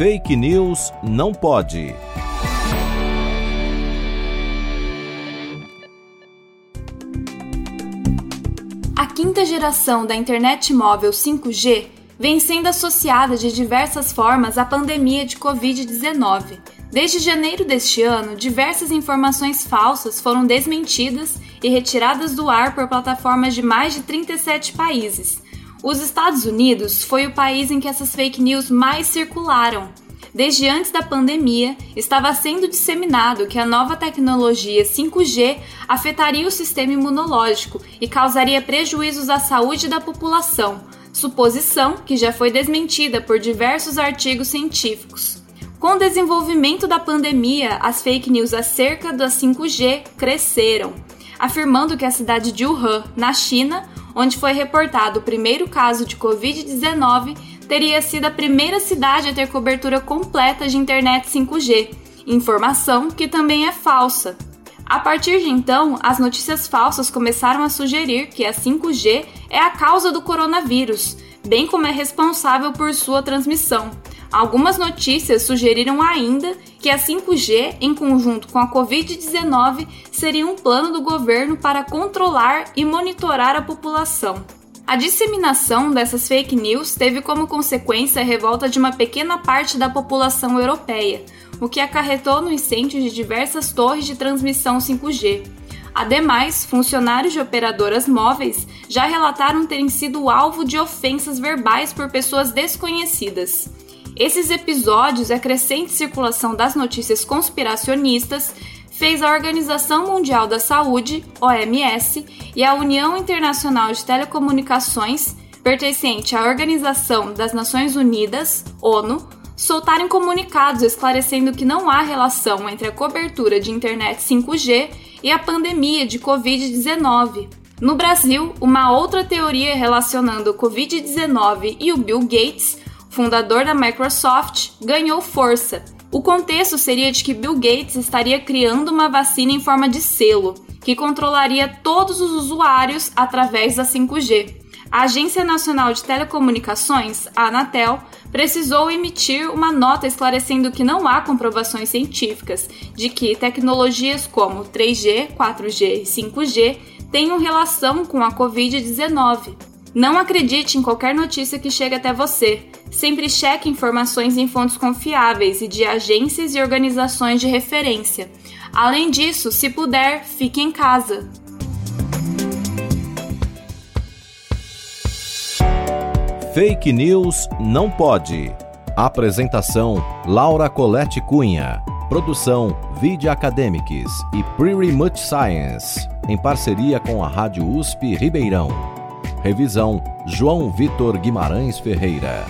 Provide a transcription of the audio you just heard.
Fake News não pode. A quinta geração da internet móvel 5G vem sendo associada de diversas formas à pandemia de Covid-19. Desde janeiro deste ano, diversas informações falsas foram desmentidas e retiradas do ar por plataformas de mais de 37 países os Estados Unidos foi o país em que essas fake news mais circularam. Desde antes da pandemia, estava sendo disseminado que a nova tecnologia 5G afetaria o sistema imunológico e causaria prejuízos à saúde da população, suposição que já foi desmentida por diversos artigos científicos. Com o desenvolvimento da pandemia, as fake news acerca da 5G cresceram, afirmando que a cidade de Wuhan, na China, onde foi reportado o primeiro caso de Covid-19, teria sido a primeira cidade a ter cobertura completa de internet 5G, informação que também é falsa. A partir de então, as notícias falsas começaram a sugerir que a 5G é a causa do coronavírus, bem como é responsável por sua transmissão. Algumas notícias sugeriram ainda que a 5G, em conjunto com a Covid-19, seria um plano do governo para controlar e monitorar a população. A disseminação dessas fake news teve como consequência a revolta de uma pequena parte da população europeia, o que acarretou no incêndio de diversas torres de transmissão 5G. Ademais, funcionários de operadoras móveis já relataram terem sido alvo de ofensas verbais por pessoas desconhecidas. Esses episódios e a crescente circulação das notícias conspiracionistas fez a Organização Mundial da Saúde, OMS, e a União Internacional de Telecomunicações, pertencente à Organização das Nações Unidas, ONU, soltarem comunicados esclarecendo que não há relação entre a cobertura de internet 5G e a pandemia de Covid-19. No Brasil, uma outra teoria relacionando o Covid-19 e o Bill Gates fundador da Microsoft, ganhou força. O contexto seria de que Bill Gates estaria criando uma vacina em forma de selo, que controlaria todos os usuários através da 5G. A Agência Nacional de Telecomunicações, a Anatel, precisou emitir uma nota esclarecendo que não há comprovações científicas de que tecnologias como 3G, 4G e 5G tenham relação com a Covid-19. Não acredite em qualquer notícia que chegue até você. Sempre cheque informações em fontes confiáveis e de agências e organizações de referência. Além disso, se puder, fique em casa. Fake News não pode. Apresentação: Laura Colette Cunha. Produção: Video Academics e Pretty Much Science, em parceria com a Rádio USP Ribeirão. Revisão: João Vitor Guimarães Ferreira.